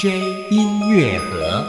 DJ 音乐盒。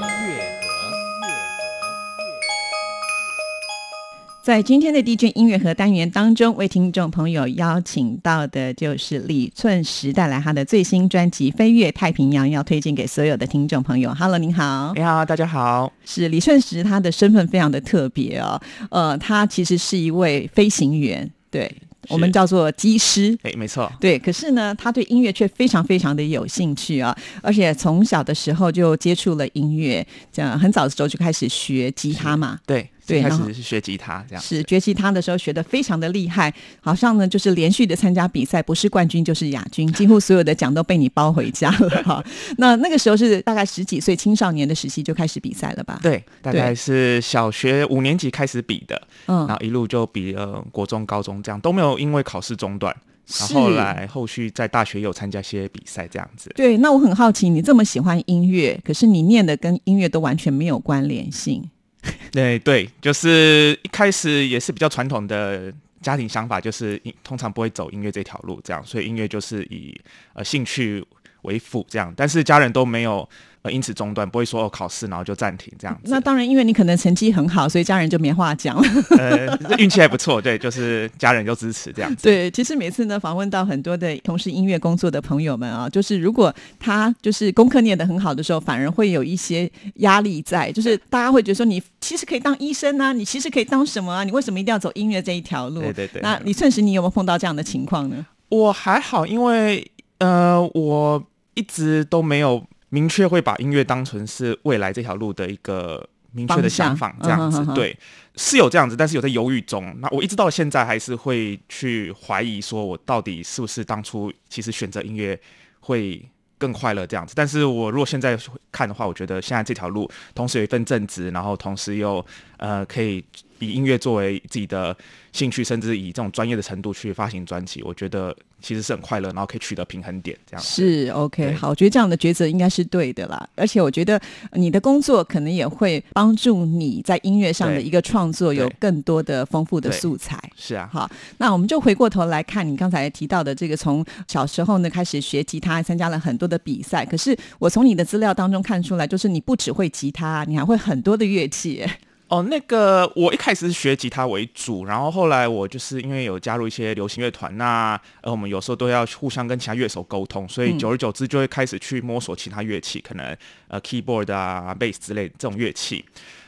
在今天的 DJ 音乐盒单元当中，为听众朋友邀请到的就是李寸石，带来他的最新专辑《飞越太平洋》，要推荐给所有的听众朋友。Hello，您好，你好，大家好。是李寸石，他的身份非常的特别哦，呃，他其实是一位飞行员，对。我们叫做机师，哎，没错，对。可是呢，他对音乐却非常非常的有兴趣啊，而且从小的时候就接触了音乐，这样很早的时候就开始学吉他嘛，对。对，开始是学吉他这样。是学吉他的时候学的非常的厉害，好像呢就是连续的参加比赛，不是冠军就是亚军，几乎所有的奖都被你包回家了 哈。那那个时候是大概十几岁青少年的时期就开始比赛了吧？对，大概是小学五年级开始比的，嗯，然后一路就比了国中、高中这样都没有因为考试中断，然后来后续在大学有参加些比赛这样子。对，那我很好奇，你这么喜欢音乐，可是你念的跟音乐都完全没有关联性。对对，就是一开始也是比较传统的家庭想法，就是通常不会走音乐这条路，这样，所以音乐就是以呃兴趣为辅这样，但是家人都没有。呃，因此中断不会说哦考试然后就暂停这样子。那当然，因为你可能成绩很好，所以家人就没话讲了。呃，运气还不错，对，就是家人就支持这样子。对，其实每次呢访问到很多的从事音乐工作的朋友们啊，就是如果他就是功课念得很好的时候，反而会有一些压力在，就是大家会觉得说你其实可以当医生啊，你其实可以当什么啊，你为什么一定要走音乐这一条路？对对对。那李顺实，你有没有碰到这样的情况呢？我还好，因为呃，我一直都没有。明确会把音乐当成是未来这条路的一个明确的想法，这样子对，是有这样子，但是有在犹豫中。那我一直到现在还是会去怀疑，说我到底是不是当初其实选择音乐会更快乐这样子。但是我如果现在看的话，我觉得现在这条路同时有一份正职，然后同时又呃可以以音乐作为自己的兴趣，甚至以这种专业的程度去发行专辑，我觉得。其实是很快乐，然后可以取得平衡点，这样是 OK。好，我觉得这样的抉择应该是对的啦。而且我觉得你的工作可能也会帮助你在音乐上的一个创作有更多的丰富的素材。是啊，好，那我们就回过头来看你刚才提到的这个，从小时候呢开始学吉他，参加了很多的比赛。可是我从你的资料当中看出来，就是你不只会吉他，你还会很多的乐器。哦，那个我一开始是学吉他为主，然后后来我就是因为有加入一些流行乐团，那呃我们有时候都要互相跟其他乐手沟通，所以久而久之就会开始去摸索其他乐器，可能呃 keyboard 啊、bass 之类这种乐器。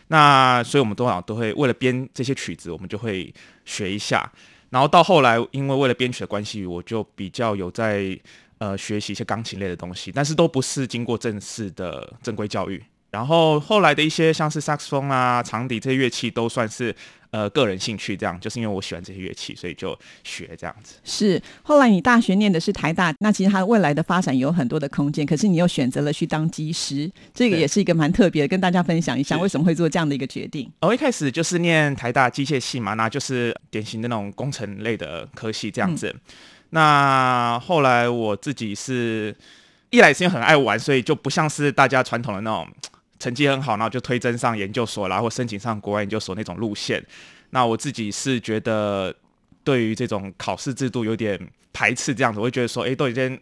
那所以我们多少都会为了编这些曲子，我们就会学一下。然后到后来，因为为了编曲的关系，我就比较有在呃学习一些钢琴类的东西，但是都不是经过正式的正规教育。然后后来的一些像是萨克斯风啊、长笛这些乐器都算是呃个人兴趣，这样就是因为我喜欢这些乐器，所以就学这样子。是后来你大学念的是台大，那其实它未来的发展有很多的空间，可是你又选择了去当机师，这个也是一个蛮特别的，跟大家分享一下为什么会做这样的一个决定。我一开始就是念台大机械系嘛，那就是典型的那种工程类的科系这样子。那后来我自己是一来是因为很爱玩，所以就不像是大家传统的那种。成绩很好，然后就推甄上研究所啦，或申请上国外研究所那种路线。那我自己是觉得，对于这种考试制度有点排斥，这样子，我会觉得说，哎，都已经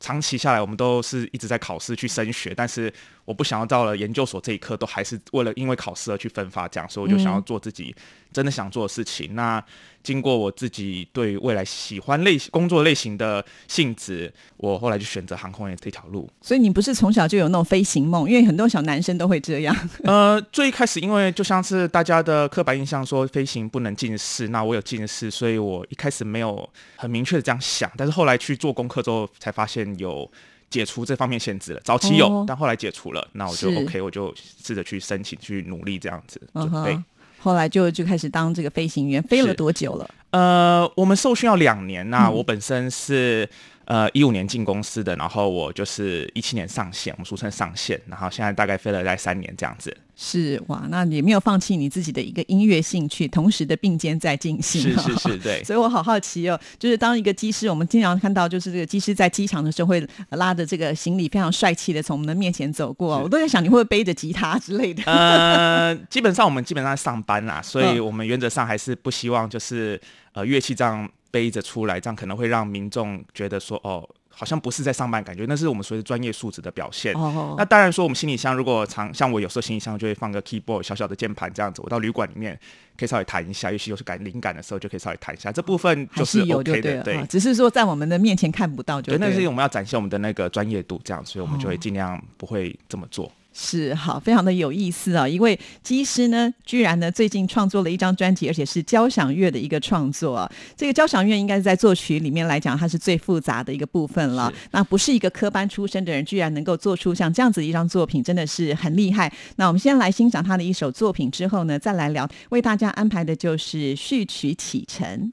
长期下来，我们都是一直在考试去升学，但是我不想要到了研究所这一刻，都还是为了因为考试而去分发，这样，所以我就想要做自己真的想做的事情。那经过我自己对未来喜欢类型工作类型的性质，我后来就选择航空业这条路。所以你不是从小就有那种飞行梦？因为很多小男生都会这样。呃，最一开始，因为就像是大家的刻板印象说飞行不能近视，那我有近视，所以我一开始没有很明确的这样想。但是后来去做功课之后，才发现有解除这方面限制了。早期有，哦但后来解除了，那我就 OK，我就试着去申请去努力这样子嗯准备。哼，后来就就开始当这个飞行员，飞了多久了？呃，我们受训要两年，那嗯我本身是呃一五年进公司的，然后我就是一七年上线，我们俗称上线，然后现在大概飞了在三年这样子。是哇，那也没有放弃你自己的一个音乐兴趣，同时的并肩在进行。是是 是，对。所以我好好奇哦，就是当一个机师，我们经常看到，就是这个机师在机场的时候会呃拉着这个行李，非常帅气的从我们的面前走过。是我都在想，你会不会背着吉他之类的？呃，基本上我们基本上上班啦，所以嗯我们原则上还是不希望就是呃乐器这样背着出来，这样可能会让民众觉得说哦，好像不是在上班，感觉那是我们所谓的专业素质的表现。哦那当然说，我们行李箱如果常像我有时候行李箱就会放个 keyboard 小小的键盘这样子，我到旅馆里面可以稍微弹一下，尤其有是感灵感的时候就可以稍微弹一下，这部分就是 OK 的，对啊。只是说在我们的面前看不到就对，对了那是我们要展现我们的那个专业度，这样，所以我们就会哦尽量不会这么做。是好，非常的有意思啊！一位机师呢，居然呢最近创作了一张专辑，而且是交响乐的一个创作啊。这个交响乐应该是在作曲里面来讲，它是最复杂的一个部分了。那不是一个科班出身的人，居然能够做出像这样子的一张作品，真的是很厉害。那我们先来欣赏他的一首作品，之后呢，再来聊。为大家安排的就是序曲启程。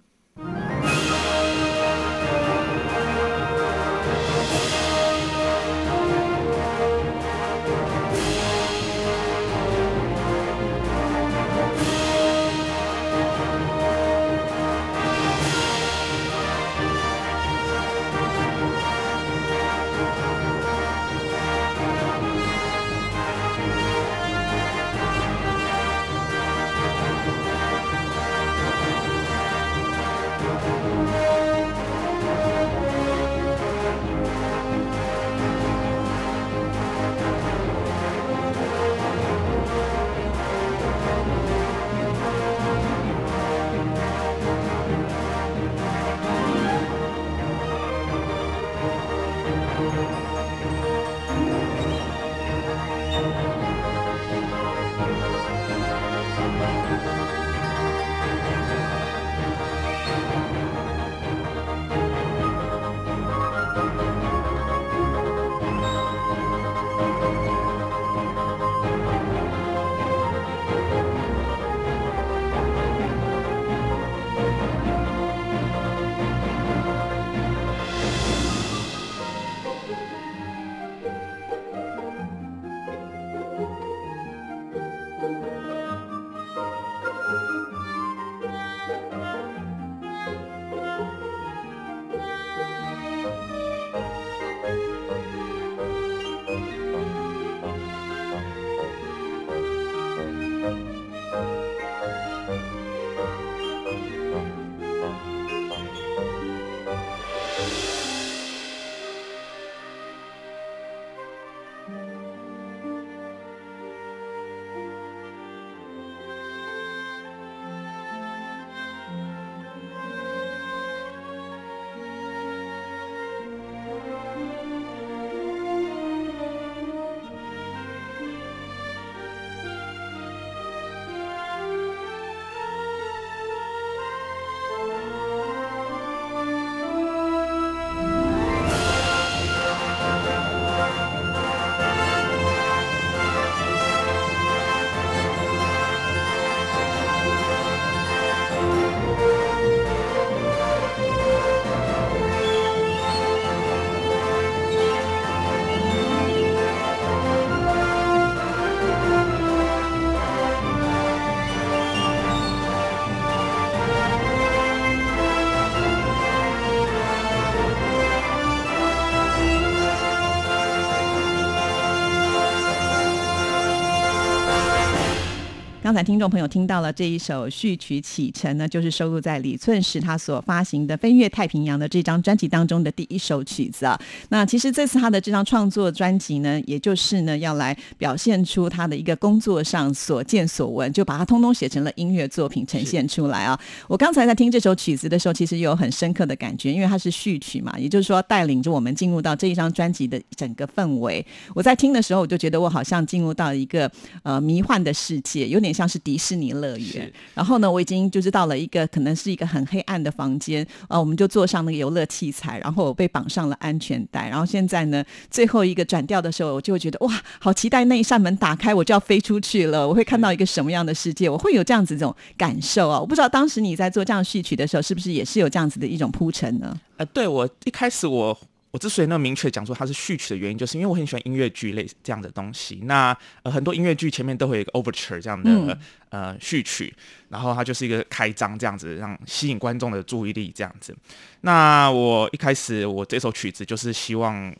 刚才听众朋友听到了这一首序曲启程呢，就是收录在李寸石他所发行的《飞越太平洋》的这张专辑当中的第一首曲子啊。那其实这次他的这张创作专辑呢，也就是呢要来表现出他的一个工作上所见所闻，就把它通通写成了音乐作品呈现出来啊。我刚才在听这首曲子的时候，其实有很深刻的感觉，因为它是序曲嘛，也就是说带领着我们进入到这一张专辑的整个氛围。我在听的时候，我就觉得我好像进入到一个呃迷幻的世界，有点像是迪士尼乐园。然后呢，我已经就是到了一个可能是一个很黑暗的房间，啊，我们就坐上那个游乐器材，然后我被绑上了安全带。然后现在呢，最后一个转调的时候，我就会觉得哇，好期待那一扇门打开，我就要飞出去了。我会看到一个什么样的世界？我会有这样子这种感受啊！我不知道当时你在做这样序曲的时候，是不是也是有这样子的一种铺陈呢？呃，对我一开始我我之所以那么明确讲说它是序曲的原因，就是因为我很喜欢音乐剧类这样的东西。那呃很多音乐剧前面都会有一个 overture 这样的、嗯呃序曲，然后它就是一个开张这样子，让吸引观众的注意力这样子。那我一开始我这首曲子就是希望。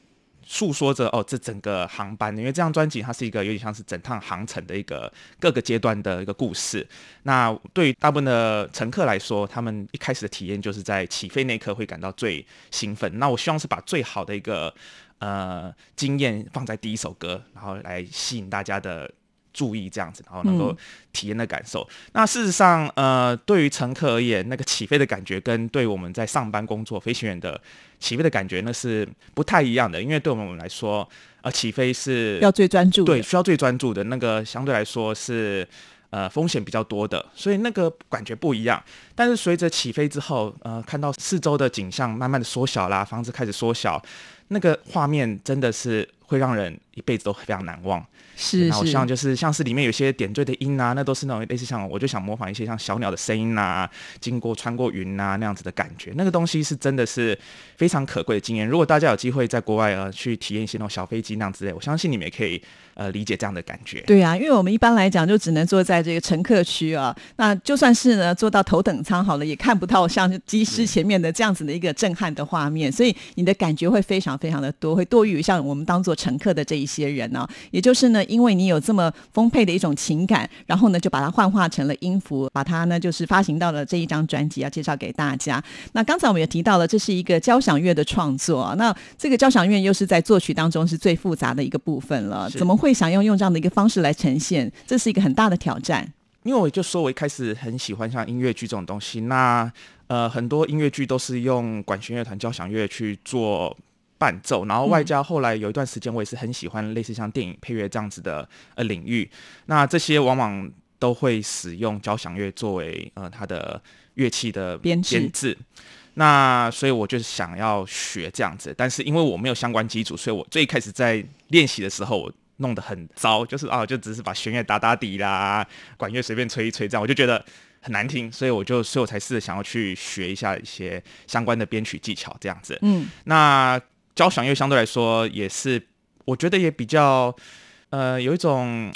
诉说着哦，这整个航班，因为这张专辑它是一个有点像是整趟航程的一个各个阶段的一个故事。那对于大部分的乘客来说，他们一开始的体验就是在起飞那一刻会感到最兴奋。那我希望是把最好的一个呃经验放在第一首歌，然后来吸引大家的注意，这样子，然后能够体验的感受。那事实上，呃，对于乘客而言，那个起飞的感觉跟对我们在上班工作飞行员的起飞的感觉，那是不太一样的。因为对我们来说，呃，起飞是要最专注的，对，需要最专注的那个，相对来说是呃风险比较多的，所以那个感觉不一样。但是随着起飞之后，呃，看到四周的景象慢慢的缩小啦，房子开始缩小，那个画面真的是会让人一辈子都非常难忘。是我希望就是像是里面有些点缀的音啊，那都是那种类似像我就想模仿一些像小鸟的声音啊，经过穿过云啊那样子的感觉，那个东西是真的是非常可贵的经验。如果大家有机会在国外呃去体验一些那种小飞机那样之类，我相信你们也可以呃理解这样的感觉。对啊，因为我们一般来讲就只能坐在这个乘客区啊，那就算是呢坐到头等舱好了，也看不到像机师前面的这样子的一个震撼的画面，所以你的感觉会非常非常的多，会多于像我们当做乘客的这一些人呢、也就是呢，因为你有这么丰沛的一种情感，然后呢就把它幻化成了音符，把它呢就是发行到了这一张专辑，要介绍给大家。那刚才我们也提到了，这是一个交响乐的创作啊，那这个交响乐又是在作曲当中是最复杂的一个部分了，怎么会想要用这样的一个方式来呈现？这是一个很大的挑战。因为我就说，我一开始很喜欢像音乐剧这种东西，那呃很多音乐剧都是用管弦乐团、交响乐去做伴奏，然后外加后来有一段时间，我也是很喜欢类似像电影配乐这样子的呃领域，那这些往往都会使用交响乐作为呃它的乐器的编制编制。那所以我就想要学这样子，但是因为我没有相关基础，所以我最开始在练习的时候，我弄得很糟，就是啊，就只是把弦乐打打底啦，管乐随便吹一吹，这样我就觉得很难听，所以我就所以我才试着想要去学一下一些相关的编曲技巧，这样子。嗯，那交响乐相对来说也是，我觉得也比较呃有一种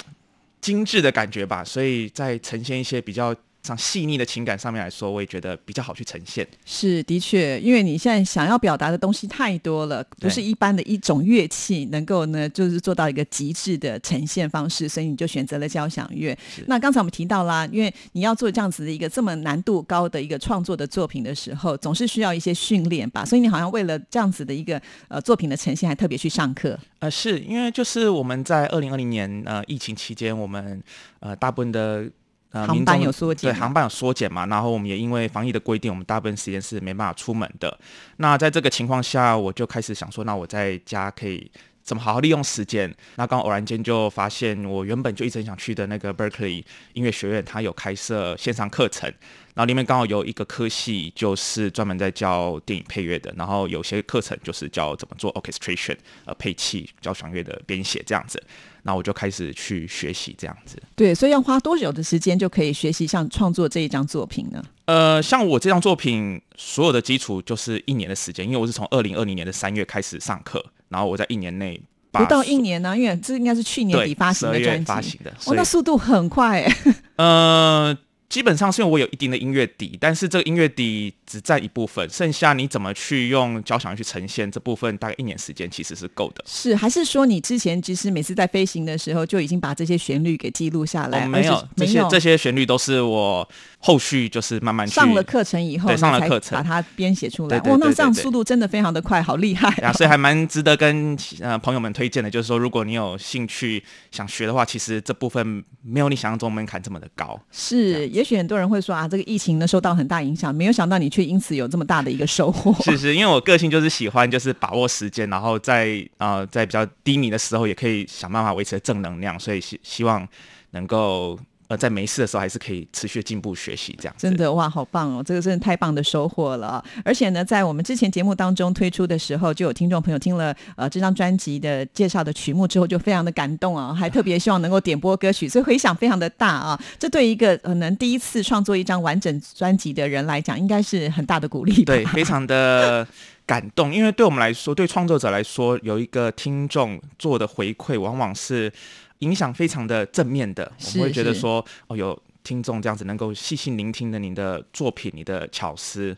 精致的感觉吧，所以在呈现一些比较像细腻的情感上面来说，我也觉得比较好去呈现。是的确，因为你现在想要表达的东西太多了，不是一般的一种乐器能够呢，就是做到一个极致的呈现方式，所以你就选择了交响乐。那刚才我们提到啦，因为你要做这样子的一个这么难度高的一个创作的作品的时候，总是需要一些训练吧，所以你好像为了这样子的一个呃作品的呈现，还特别去上课。呃，是因为就是我们在二零二零年呃疫情期间，我们呃大部分的呃航班有缩减对航班有缩减嘛，然后我们也因为防疫的规定，我们大部分时间是没办法出门的。那在这个情况下，我就开始想说，那我在家可以怎么好好利用时间？那刚偶然间就发现，我原本就一直很想去的那个 Berkeley 音乐学院，它有开设线上课程。然后里面刚好有一个科系，就是专门在教电影配乐的，然后有些课程就是教怎么做 orchestration，呃，配器、交响乐的编写这样子。那我就开始去学习这样子。对，所以要花多久的时间就可以学习像创作这一张作品呢？呃，像我这张作品，所有的基础就是一年的时间，因为我是从二零二零年的三月开始上课，然后我在一年内不到一年呢、因为这应该是去年底发行的专辑，发行的，哦，那速度很快哎。呃，基本上是因为我有一定的音乐底，但是这个音乐底只占一部分，剩下你怎么去用交响去呈现这部分，大概一年时间其实是够的。是，还是说你之前其实每次在飞行的时候就已经把这些旋律给记录下来？没有这些这些旋律都是我后续就是慢慢去上了课程以后对上了课程把它编写出来。哇，那这样速度真的非常的快，好厉害、呀，所以还蛮值得跟呃朋友们推荐的，就是说，如果你有兴趣想学的话，其实这部分没有你想象中门槛这么的高。是，也许很多人会说啊，这个疫情呢受到很大影响，没有想到你却因此有这么大的一个收获。是是，因为我个性就是喜欢就是把握时间，然后在呃在比较低迷的时候，也可以想办法维持正能量，所以希希望能够呃在没事的时候还是可以持续进步学习这样。真的哇，好棒哦！这个真的太棒的收获了。而且呢，在我们之前节目当中推出的时候，就有听众朋友听了呃这张专辑的介绍的曲目之后，就非常的感动啊，还特别希望能够点播歌曲，所以回响非常的大啊。这对一个可能第一次创作一张完整专辑的人来讲，应该是很大的鼓励吧。对，非常的感动，因为对我们来说，对创作者来说，有一个听众做的回馈，往往是影响非常的正面的。我们会觉得说，哦，有听众这样子能够细心聆听的你的作品、你的巧思，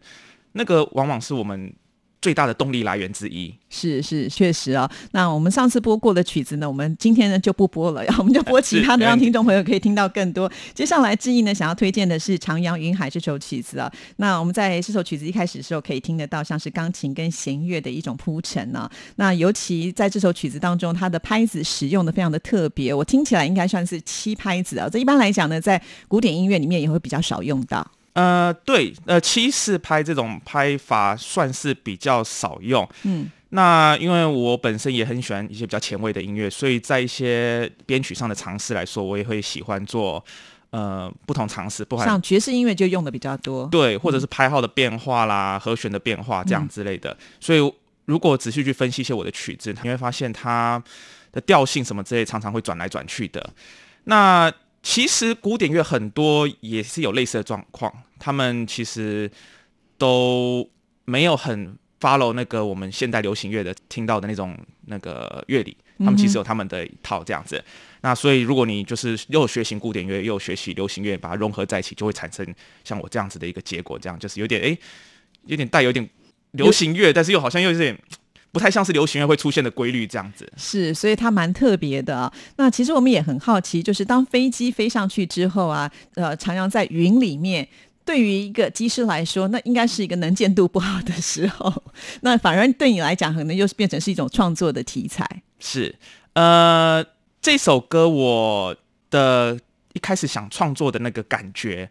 那个往往是我们最大的动力来源之一。是是，确实啊。那我们上次播过的曲子呢，我们今天呢就不播了，然后我们就播其他的，让听众朋友可以听到更多。接下来志毅呢想要推荐的是《徜徉云海》这首曲子啊。那我们在这首曲子一开始的时候，可以听得到像是钢琴跟弦乐的一种铺陈呢、那尤其在这首曲子当中，它的拍子使用的非常的特别，我听起来应该算是七拍子啊。这一般来讲呢，在古典音乐里面也会比较少用到。呃，对，呃，七四拍这种拍法算是比较少用。嗯，那因为我本身也很喜欢一些比较前卫的音乐，所以在一些编曲上的尝试来说，我也会喜欢做呃不同尝试，不管像爵士音乐就用的比较多。对，或者是拍号的变化啦、和弦的变化这样之类的。所以如果仔细去分析一些我的曲子，你会发现它的调性什么之类，常常会转来转去的。那其实古典乐很多也是有类似的状况，他们其实都没有很 follow 那个我们现代流行乐的听到的那种那个乐理，他们其实有他们的一套这样子。那所以如果你就是又学习古典乐，又学习流行乐，把它融合在一起，就会产生像我这样子的一个结果，这样就是有点诶，有点带有点流行乐，但是又好像又有点不太像是流行乐会出现的规律这样子。是，所以它蛮特别的啊。那其实我们也很好奇，就是当飞机飞上去之后啊，呃，徜徉在云里面。对于一个机师来说，那应该是一个能见度不好的时候。那反而对你来讲，可能又是变成是一种创作的题材。是，呃，这首歌我的一开始想创作的那个感觉，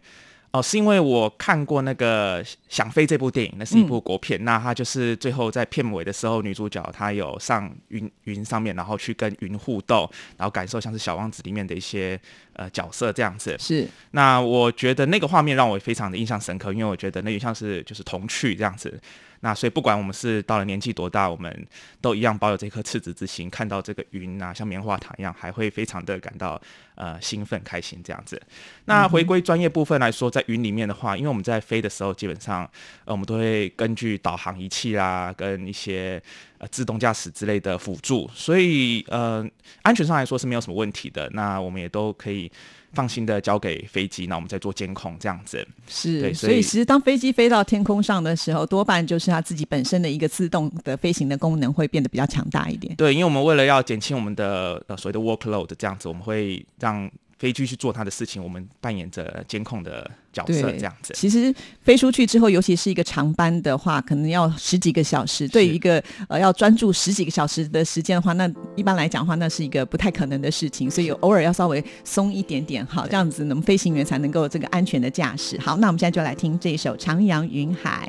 哦、是因为我看过那个《想飞》这部电影，那是一部国片。那它就是最后在片尾的时候，女主角她有上云云上面，然后去跟云互动，然后感受像是《小王子》里面的一些呃角色这样子。是，那我觉得那个画面让我非常的印象深刻，因为我觉得那也像是就是童趣这样子。那所以不管我们是到了年纪多大，我们都一样保有这颗赤子之心，看到这个云啊，像棉花糖一样，还会非常的感到呃兴奋开心这样子。那回归专业部分来说，在云里面的话，因为我们在飞的时候，基本上呃我们都会根据导航仪器啦，跟一些呃自动驾驶之类的辅助，所以呃安全上来说是没有什么问题的。那我们也都可以放心的交给飞机，那我们再做监控这样子。是，对所以所以其实当飞机飞到天空上的时候，多半就是它自己本身的一个自动的飞行的功能会变得比较强大一点。对，因为我们为了要减轻我们的呃所谓的 workload 这样子，我们会让飞机去做他的事情，我们扮演着监控的角色这样子。其实飞出去之后，尤其是一个长班的话，可能要十几个小时。对于一个呃要专注十几个小时的时间的话，那一般来讲的话，那是一个不太可能的事情。所以偶尔要稍微松一点点，好，这样子，我们飞行员才能够这个安全的驾驶。好，那我们现在就来听这一首《徜徉云海》。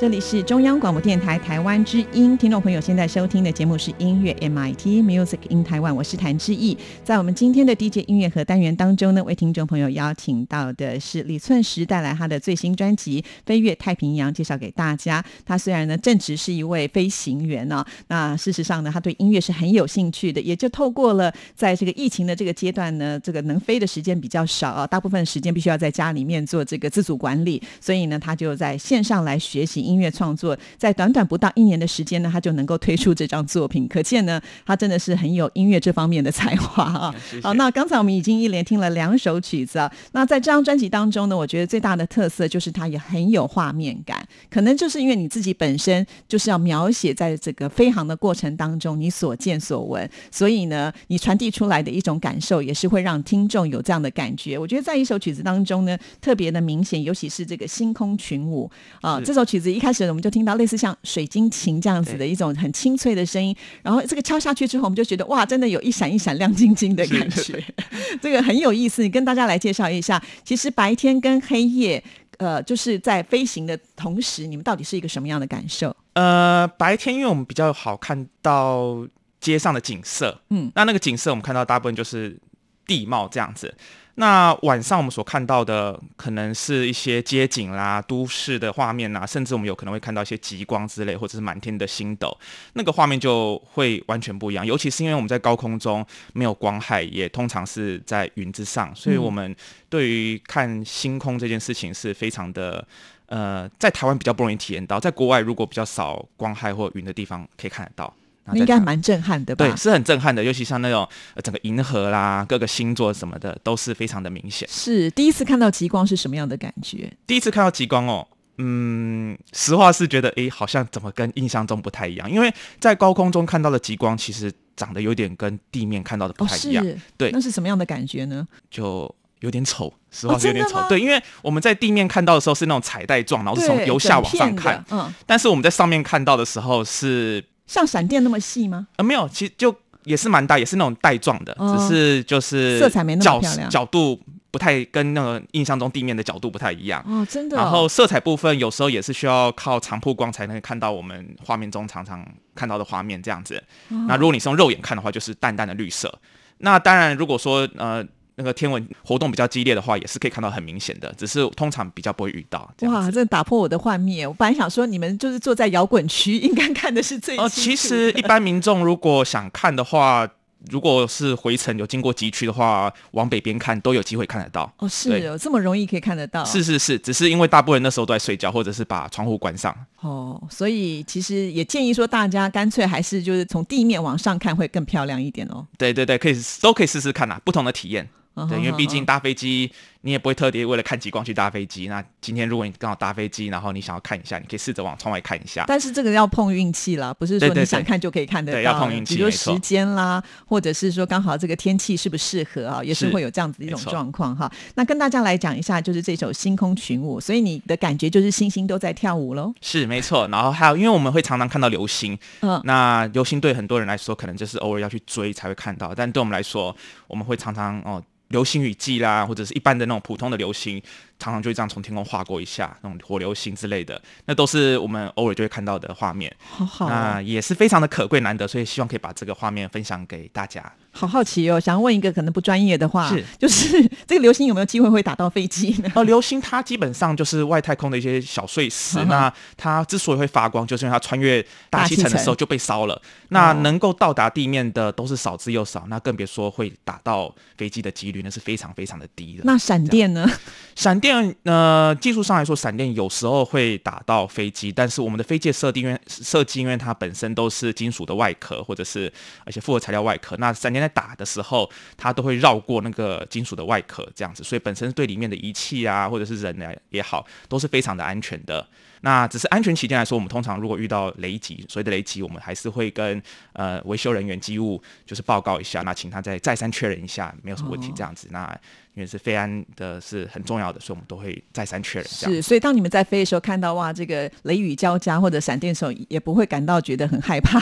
这里是中央广播电台台湾之音，听众朋友现在收听的节目是音乐 MIT Music in Taiwan，我是谭志毅。在我们今天的 DJ 音乐盒单元当中呢，为听众朋友邀请到的是李寸石带来他的最新专辑《飞越太平洋》，介绍给大家。他虽然呢正值是一位飞行员呢，那事实上呢，他对音乐是很有兴趣的，也就透过了在这个疫情的这个阶段呢，这个能飞的时间比较少啊，大部分时间必须要在家里面做这个自主管理，所以呢，他就在线上来学习。音乐创作在短短不到一年的时间呢，他就能够推出这张作品，可见呢，他真的是很有音乐这方面的才华啊。好，那刚才我们已经一连听了两首曲子啊。那在这张专辑当中呢，我觉得最大的特色就是它也很有画面感，可能就是因为你自己本身就是要描写在这个飞航的过程当中你所见所闻，所以呢，你传递出来的一种感受也是会让听众有这样的感觉。我觉得在一首曲子当中呢，特别的明显，尤其是这个星空群舞啊，这首曲子一。开始我们就听到类似像水晶琴这样子的一种很清脆的声音，然后这个敲下去之后，我们就觉得哇，真的有一闪一闪亮晶晶的感觉，这个很有意思。你跟大家来介绍一下，其实白天跟黑夜，呃，就是在飞行的同时，你们到底是一个什么样的感受？呃，白天因为我们比较好看到街上的景色，嗯，那那个景色我们看到大部分就是地貌这样子。那晚上我们所看到的可能是一些街景啦、都市的画面呐，甚至我们有可能会看到一些极光之类，或者是满天的星斗，那个画面就会完全不一样。尤其是因为我们在高空中没有光害，也通常是在云之上，所以我们对于看星空这件事情是非常的，呃，在台湾比较不容易体验到，在国外如果比较少光害或云的地方可以看得到。应该蛮震撼的吧？对，是很震撼的，尤其像那种整个银河啦、各个星座什么的，都是非常的明显。是第一次看到极光是什么样的感觉？第一次看到极光哦，嗯，实话是觉得，哎，好像怎么跟印象中不太一样？因为在高空中看到的极光，其实长得有点跟地面看到的不太一样。对，那是什么样的感觉呢？就有点丑，实话是有点丑。对，因为我们在地面看到的时候是那种彩带状，然后是从由下往上看，嗯，但是我们在上面看到的时候是。像闪电那么细吗？啊，没有，其实就也是蛮大，也是那种带状的，只是就是色彩没那么漂亮，角度不太跟那个印象中地面的角度不太一样哦，真的。然后色彩部分有时候也是需要靠长曝光才能看到我们画面中常常看到的画面这样子。那如果你是用肉眼看的话，就是淡淡的绿色。那当然，如果说呃。那个天文活动比较激烈的话，也是可以看到很明显的，只是通常比较不会遇到。哇，这打破我的幻灭！我本来想说，你们就是坐在摇滚区，应该看的是最哦。其实一般民众如果想看的话。如果是回程有经过极区的话，往北边看都有机会看得到。哦，是有这么容易可以看得到？是是是，只是因为大部分人那时候都在睡觉，或者是把窗户关上。哦，所以其实也建议说，大家干脆还是就是从地面往上看会更漂亮一点哦。对对对，可以都可以试试看啊，不同的体验。对，因为毕竟搭飞机。你也不会特别为了看极光去搭飞机。那今天如果你刚好搭飞机，然后你想要看一下，你可以试着往窗外看一下。但是这个要碰运气啦，不是说你想看就可以看得到。对，要碰运气，比如时间啦，或者是说刚好这个天气适不适合啊，也是会有这样子的一种状况哈。那跟大家来讲一下，就是这首《星空群舞》，所以你的感觉就是星星都在跳舞喽。是没错，然后还有，因为我们会常常看到流星，嗯，那流星对很多人来说可能就是偶尔要去追才会看到，但对我们来说，我们会常常哦。流星雨季啦，或者是一般的那种普通的流星，常常就会这样从天空划过一下，那种火流星之类的，那都是我们偶尔就会看到的画面。好好，那也是非常的可贵难得，所以希望可以把这个画面分享给大家。好好奇哦，想要问一个可能不专业的话，是就是 这个流星有没有机会会打到飞机呢？哦，流星它基本上就是外太空的一些小碎石，那它之所以会发光，就是因为它穿越大气层的时候就被烧了。那能够到达地面的都是少之又少，那更别说会打到飞机的几率，那是非常非常的低的。那闪电呢？闪电呃，技术上来说，闪电有时候会打到飞机，但是我们的飞机设定因为设计，因为它本身都是金属的外壳，或者是而且复合材料外壳，那闪电。在打的时候，它都会绕过那个金属的外壳，这样子，所以本身对里面的仪器啊，或者是人啊也好，都是非常的安全的。那只是安全起见来说，我们通常如果遇到雷击，所谓的雷击，我们还是会跟呃维修人员机务就是报告一下，那请他再再三确认一下，没有什么问题这样子。那因为是飞安的是很重要的，所以我们都会再三确认。是，所以当你们在飞的时候看到哇，这个雷雨交加或者闪电的时候，也不会感到觉得很害怕。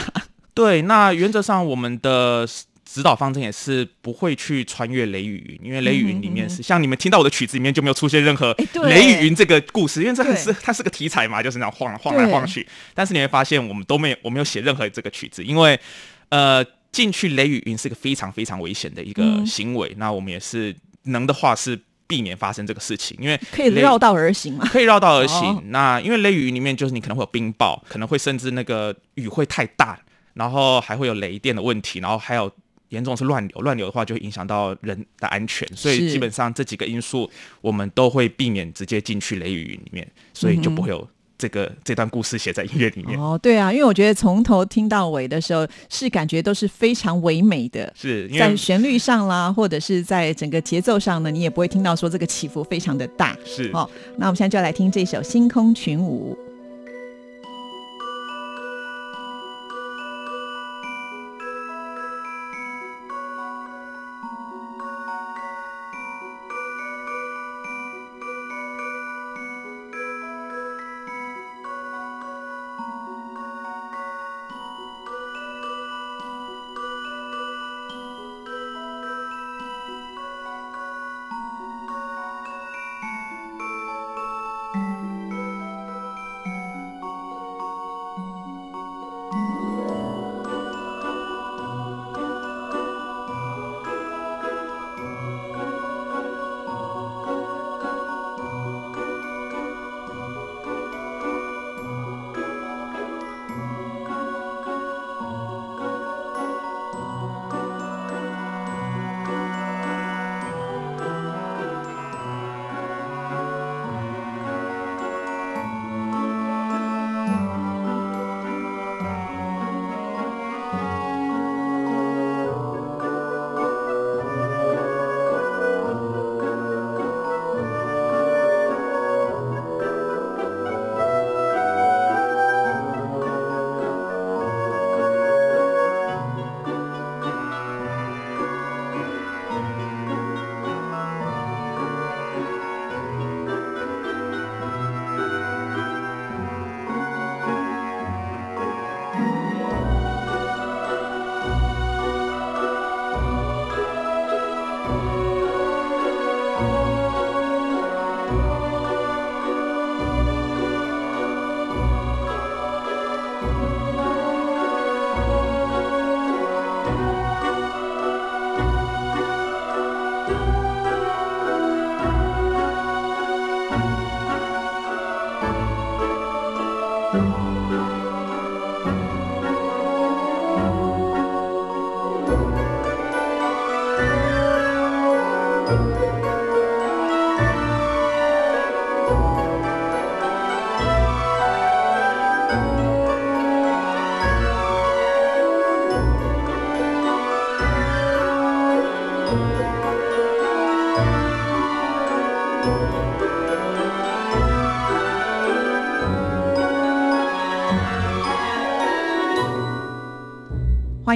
对，那原则上我们的。指导方针也是不会去穿越雷雨云，因为雷雨云里面是像你们听到我的曲子里面就没有出现任何雷雨云这个故事，因为这很是它是个题材嘛，就是那样晃来晃来晃去。但是你会发现我们都没有我没有写任何这个曲子，因为呃进去雷雨云是个非常非常危险的一个嗯行为，那我们也是能的话是避免发生这个事情，因为可以绕道而行嘛？可以绕道而行。哦那因为雷雨云里面就是你可能会有冰雹，可能会甚至那个雨会太大，然后还会有雷电的问题，然后还有。严重是乱流，乱流的话就会影响到人的安全，所以基本上这几个因素我们都会避免直接进去雷雨云里面，所以就不会有这个、这段故事写在音乐里面。哦，对啊，因为我觉得从头听到尾的时候，是感觉都是非常唯美的。是在旋律上啦，或者是在整个节奏上呢，你也不会听到说这个起伏非常的大。是哦，那我们现在就来听这首《星空群舞》。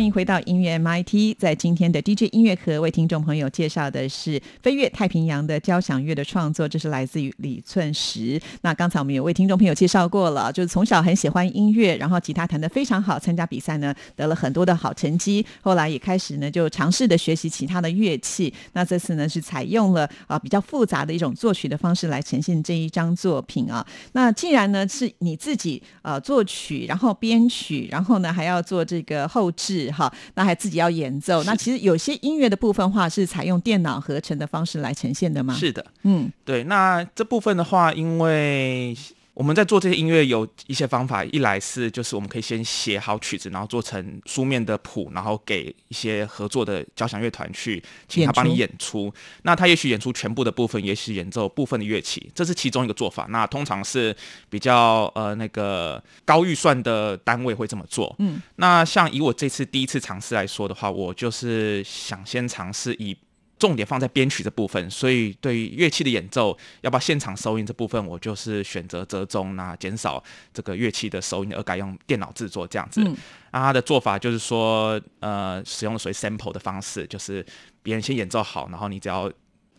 欢迎回到音乐 MIT，在今天的 DJ 音乐盒为听众朋友介绍的是飞越太平洋的交响乐的创作，这是来自于李寸石。那刚才我们有为听众朋友介绍过了，就是从小很喜欢音乐，然后吉他弹得非常好，参加比赛呢得了很多的好成绩，后来也开始呢就尝试的学习其他的乐器。那这次呢是采用了啊比较复杂的一种作曲的方式来呈现这一张作品啊。那既然呢是你自己呃作曲，然后编曲，然后呢还要做这个后置哈，那还自己要演奏。那其实有些音乐的部分话是采用电脑合成的方式来呈现的吗？，是的，嗯，对。那这部分的话，因为我们在做这些音乐有一些方法，一来是就是我们可以先写好曲子，然后做成书面的谱，然后给一些合作的交响乐团去请他帮你演演出。那他也许演出全部的部分，也许演奏部分的乐器，这是其中一个做法。那通常是比较呃那个高预算的单位会这么做。嗯，那像以我这次第一次尝试来说的话，我就是想先尝试以重点放在编曲这部分，所以对于乐器的演奏，要不要现场收音这部分，我就是选择折中，那减少这个乐器的收音，而改用电脑制作这样子。嗯那他的做法就是说，呃，使用所谓 sample 的方式，就是别人先演奏好，然后你只要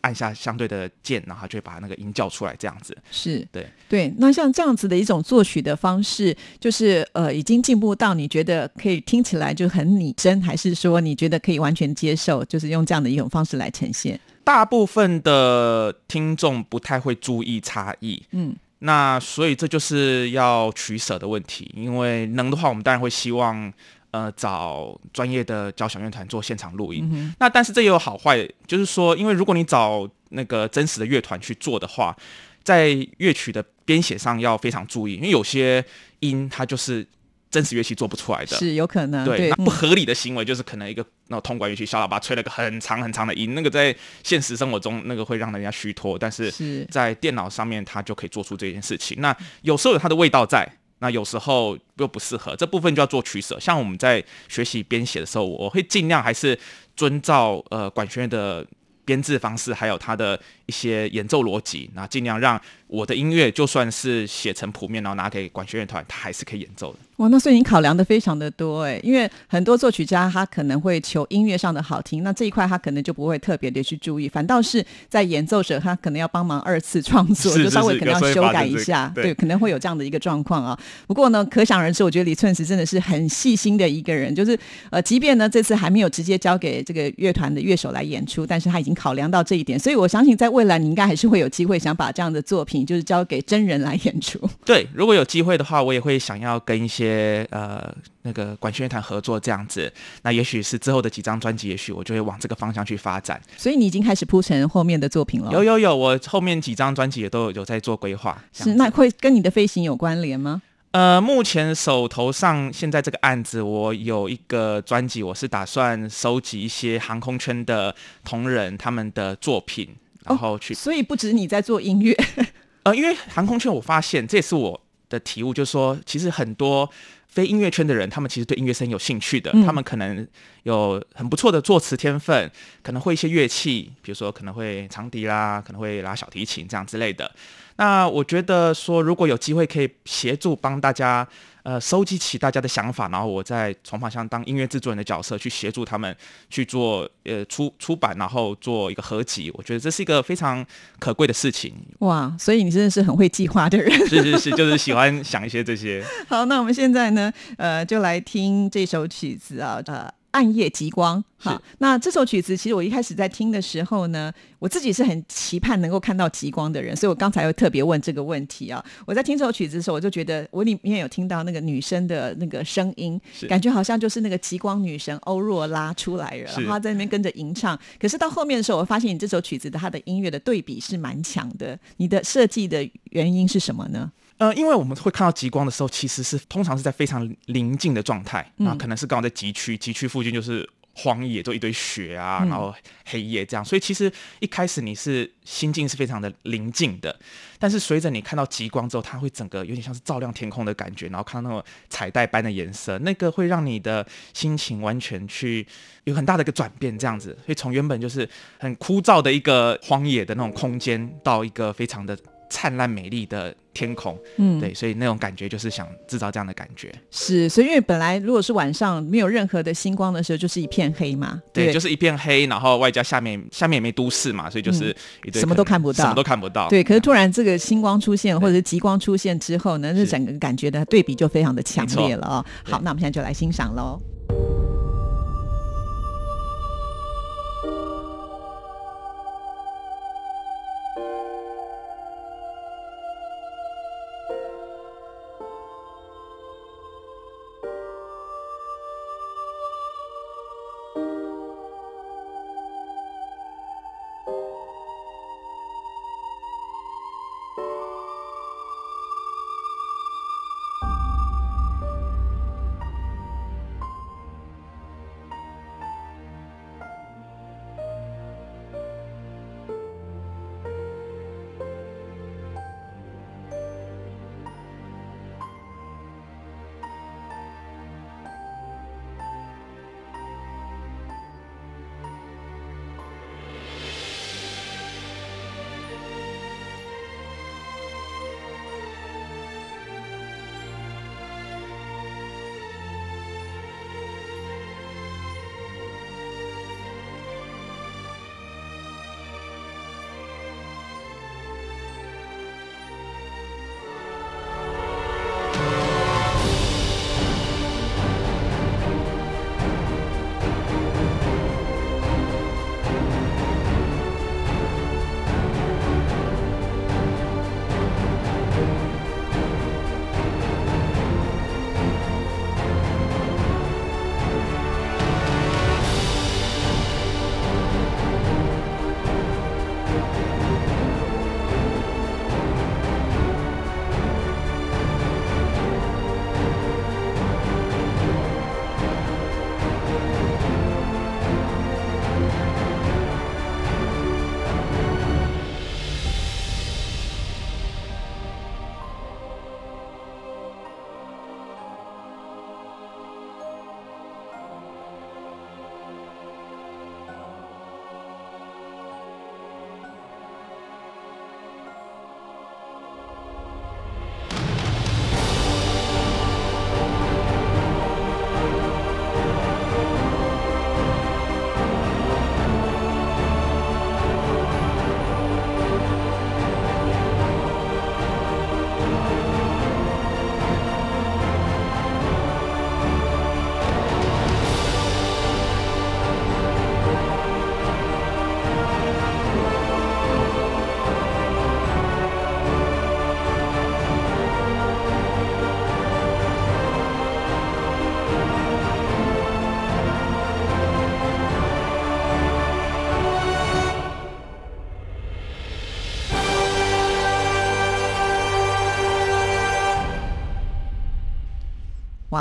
按下相对的键，然后就会把那个音叫出来，这样子。是对对。那像这样子的一种作曲的方式，就是呃，已经进步到你觉得可以听起来就很拟真，还是说你觉得可以完全接受，就是用这样的一种方式来呈现？大部分的听众不太会注意差异，嗯，那所以这就是要取舍的问题。因为能的话，我们当然会希望。呃，找专业的交响乐团做现场录音，那但是这也有好坏，就是说，因为如果你找那个真实的乐团去做的话，在乐曲的编写上要非常注意，因为有些音它就是真实乐器做不出来的，是有可能。对，那不合理的行为就是可能一个那通管乐器小喇叭吹了个很长很长的音，那个在现实生活中那个会让人家虚脱，但是在电脑上面它就可以做出这件事情。那有时候有它的味道在。那有时候又不适合，这部分就要做取舍。像我们在学习编写的时候，我会尽量还是遵照呃管弦乐的。编制方式，还有它的一些演奏逻辑，那尽量让我的音乐就算是写成谱面，然后拿给管弦乐团，它还是可以演奏的。哇，那所以你考量的非常的多哎，因为很多作曲家他可能会求音乐上的好听，那这一块他可能就不会特别的去注意，反倒是在演奏者他可能要帮忙二次创作，就稍微可能要修改一下，对，可能会有这样的一个状况啊。不过呢，可想而知，我觉得李寸石真的是很细心的一个人，就是呃，即便呢这次还没有直接交给这个乐团的乐手来演出，但是他已经。考量到这一点，所以我相信在未来你应该还是会有机会想把这样的作品就是交给真人来演出。对，如果有机会的话，我也会想要跟一些呃那个管弦乐团合作这样子。那也许是之后的几张专辑，也许我就会往这个方向去发展。所以你已经开始铺成后面的作品了？有有有，我后面几张专辑也都有在做规划。是，那会跟你的飞行有关联吗？呃，目前手头上现在这个案子，我有一个专辑，我是打算收集一些航空圈的同仁他们的作品，然后去。所以不止你在做音乐，呃，因为航空圈，我发现这也是我的体悟，就是说，其实很多非音乐圈的人，他们其实对音乐是很有兴趣的，他们可能有很不错的作词天分，可能会一些乐器，比如说可能会长笛啦，可能会拉小提琴这样之类的。那我觉得说，如果有机会可以协助帮大家，呃，收集起大家的想法，然后我再从好像当音乐制作人的角色去协助他们去做，呃，出出版，然后做一个合集，我觉得这是一个非常可贵的事情。哇，所以你真的是很会计划的人。是是是，就是喜欢想一些这些。好，那我们现在呢，呃，就来听这首曲子啊，呃。暗夜极光，好，那这首曲子其实我一开始在听的时候呢，我自己是很期盼能够看到极光的人，所以我刚才又特别问这个问题啊。我在听这首曲子的时候，我就觉得我里面有听到那个女生的那个声音，感觉好像就是那个极光女神欧若拉出来了，然后在那边跟着吟唱。可是到后面的时候，我发现你这首曲子的它的音乐的对比是蛮强的，你的设计的原因是什么呢？呃，因为我们会看到极光的时候，其实是通常是在非常宁静的状态，那，可能是刚好在极区，极区附近就是荒野，就一堆雪啊，然后黑夜这样，所以其实一开始你是心境是非常的宁静的，但是随着你看到极光之后，它会整个有点像是照亮天空的感觉，然后看到那种彩带般的颜色，那个会让你的心情完全去有很大的一个转变，这样子，所以从原本就是很枯燥的一个荒野的那种空间，到一个非常的。灿烂美丽的天空，嗯，对，所以那种感觉就是想制造这样的感觉。是，所以因为本来如果是晚上没有任何的星光的时候，就是一片黑嘛，对，就是一片黑，然后外加下面下面也没都市嘛，所以就是什么都看不到，什么都看不到。对，可是突然这个星光出现或者是极光出现之后呢，那整个感觉的对比就非常的强烈了啊。好，那我们现在就来欣赏喽。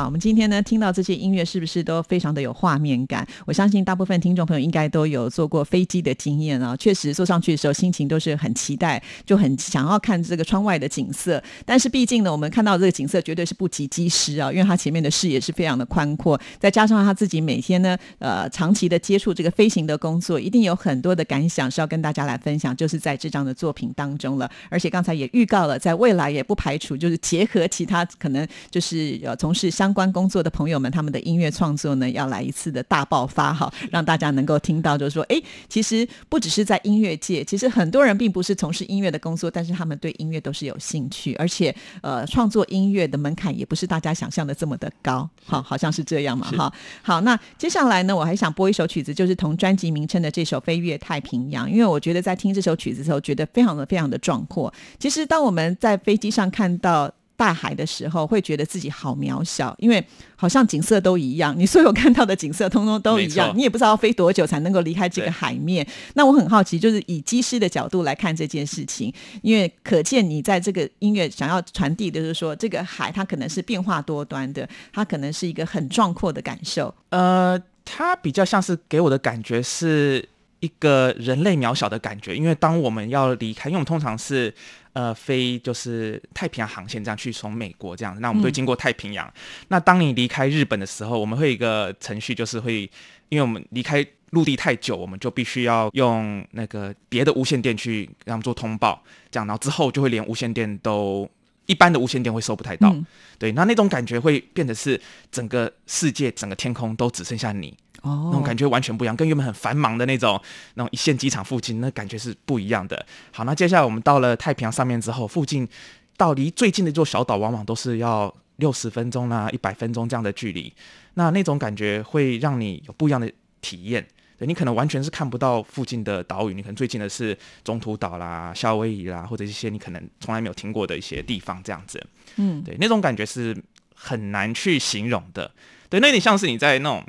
我们今天呢听到这些音乐，是不是都非常的有画面感？我相信大部分听众朋友应该都有坐过飞机的经验啊。确实坐上去的时候，心情都是很期待，就很想要看这个窗外的景色。但是毕竟呢，我们看到这个景色绝对是不及机师啊，因为他前面的视野是非常的宽阔，再加上他自己每天呢，呃，长期的接触这个飞行的工作，一定有很多的感想是要跟大家来分享，就是在这张的作品当中了。而且刚才也预告了，在未来也不排除就是结合其他可能就是呃从事相关工作的朋友们，他们的音乐创作呢，要来一次的大爆发哈，让大家能够听到，就是说，哎，其实不只是在音乐界，其实很多人并不是从事音乐的工作，但是他们对音乐都是有兴趣，而且呃，创作音乐的门槛也不是大家想象的这么的高，好，好像是这样嘛，哈。好，那接下来呢，我还想播一首曲子，就是同专辑名称的这首《飞越太平洋》，因为我觉得在听这首曲子的时候，觉得非常的非常的壮阔。其实当我们在飞机上看到。大海的时候，会觉得自己好渺小，因为好像景色都一样，你所有看到的景色通通都一样，你也不知道要飞多久才能够离开这个海面。那我很好奇，就是以机师的角度来看这件事情，因为可见你在这个音乐想要传递的就是说，这个海它可能是变化多端的，它可能是一个很壮阔的感受。呃，它比较像是给我的感觉是一个人类渺小的感觉，因为当我们要离开，因为我们通常是。呃，飞就是太平洋航线这样去从美国这样，那我们会经过太平洋。那当你离开日本的时候，我们会一个程序，就是会，因为我们离开陆地太久，我们就必须要用那个别的无线电去让他们做通报，这样，然后之后就会连无线电都一般的无线电会收不太到，对，那那种感觉会变得是整个世界、整个天空都只剩下你。哦，那种感觉完全不一样，跟原本很繁忙的那种那种一线机场附近那感觉是不一样的。好，那接下来我们到了太平洋上面之后，附近到离最近的一座小岛，往往都是要六十分钟啦、一百分钟这样的距离。那那种感觉会让你有不一样的体验。对你可能完全是看不到附近的岛屿，你可能最近的是中途岛啦、夏威夷啦，或者一些你可能从来没有听过的一些地方这样子。嗯，对，那种感觉是很难去形容的。对，那有点像是你在那种。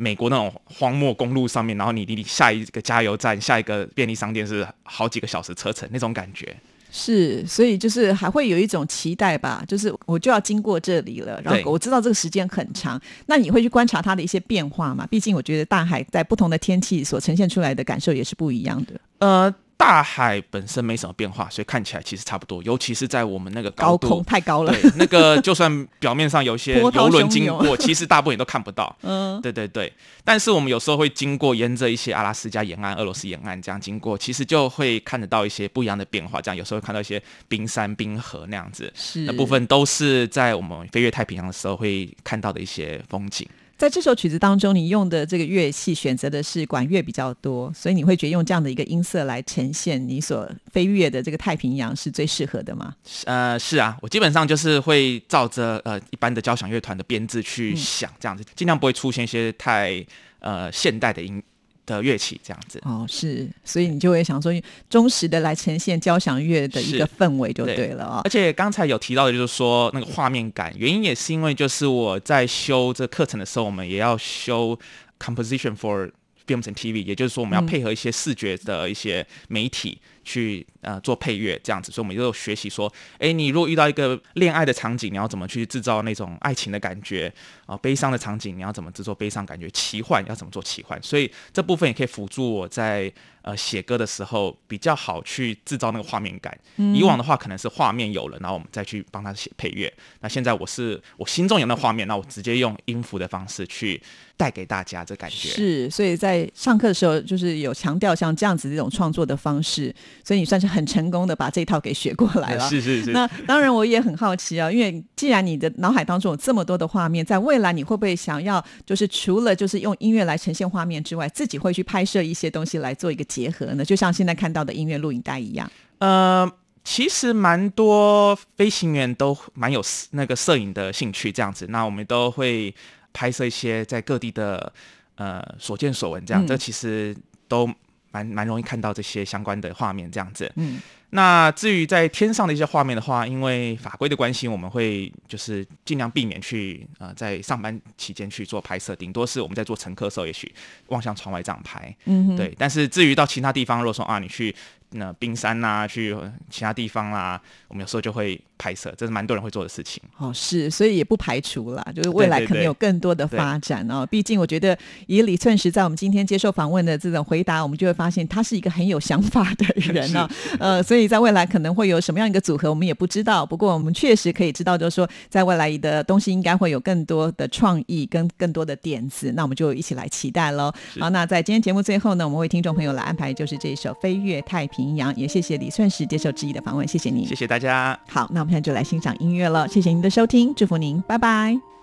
美国那种荒漠公路上面，然后你离你下一个加油站、下一个便利商店是好几个小时车程那种感觉。是，所以就是还会有一种期待吧，就是我就要经过这里了，然后我知道这个时间很长。那你会去观察它的一些变化吗？毕竟我觉得大海在不同的天气所呈现出来的感受也是不一样的。呃。大海本身没什么变化，所以看起来其实差不多。尤其是在我们那个高空太高了，对，那个就算表面上有一些 游轮经过，其实大部分也都看不到。嗯，对对对。但是我们有时候会经过沿着一些阿拉斯加沿岸、俄罗斯沿岸这样经过，其实就会看得到一些不一样的变化。这样有时候会看到一些冰山、冰河那样子，是那部分都是在我们飞越太平洋的时候会看到的一些风景。在这首曲子当中，你用的这个乐器选择的是管乐比较多，所以你会觉得用这样的一个音色来呈现你所飞跃的这个太平洋是最适合的吗？呃，是啊，我基本上就是会照着呃一般的交响乐团的编制去想，这样子尽量不会出现一些太呃现代的音。的乐器这样子哦，是，所以你就会想说，忠实的来呈现交响乐的一个氛围就对了啊。而且刚才有提到的，就是说那个画面感，原因也是因为就是我在修这课程的时候，我们也要修 composition for films and TV，也就是说我们要配合一些视觉的一些媒体。去呃做配乐这样子，所以我们就学习说，哎，你如果遇到一个恋爱的场景，你要怎么去制造那种爱情的感觉啊？悲伤的场景，你要怎么制作悲伤感觉？奇幻要怎么做奇幻？所以这部分也可以辅助我在呃写歌的时候比较好去制造那个画面感。以往的话可能是画面有了，然后我们再去帮他写配乐。那现在我是我心中有那画面，那我直接用音符的方式去带给大家这感觉。是，所以在上课的时候就是有强调像这样子这种创作的方式。所以你算是很成功的把这套给学过来了。是是是。那当然我也很好奇啊，因为既然你的脑海当中有这么多的画面，在未来你会不会想要，就是除了就是用音乐来呈现画面之外，自己会去拍摄一些东西来做一个结合呢？就像现在看到的音乐录影带一样。呃，其实蛮多飞行员都蛮有那个摄影的兴趣，这样子。那我们都会拍摄一些在各地的呃所见所闻，这样。这其实都。蛮蛮容易看到这些相关的画面，这样子。嗯，那至于在天上的一些画面的话，因为法规的关系，我们会就是尽量避免去呃在上班期间去做拍摄，顶多是我们在做乘客的时候，也许望向窗外这样拍。嗯，对。但是至于到其他地方，如果说啊你去那冰山呐，去其他地方啦，我们有时候就会拍摄，这是蛮多人会做的事情。哦，是，所以也不排除啦，就是未来可能有更多的发展哦。毕竟我觉得以李寸石在我们今天接受访问的这种回答，我们就会发现他是一个很有想法的 人呢、呃，所以在未来可能会有什么样一个组合，我们也不知道。不过我们确实可以知道，就是说在未来的东西应该会有更多的创意跟更多的点子。那我们就一起来期待喽。好，那在今天节目最后呢，我们为听众朋友来安排就是这一首《飞越太平洋》，也谢谢李寸石接受知意的访问，谢谢你。谢谢大家。好，那我们现在就来欣赏音乐了。谢谢您的收听，祝福您，拜拜。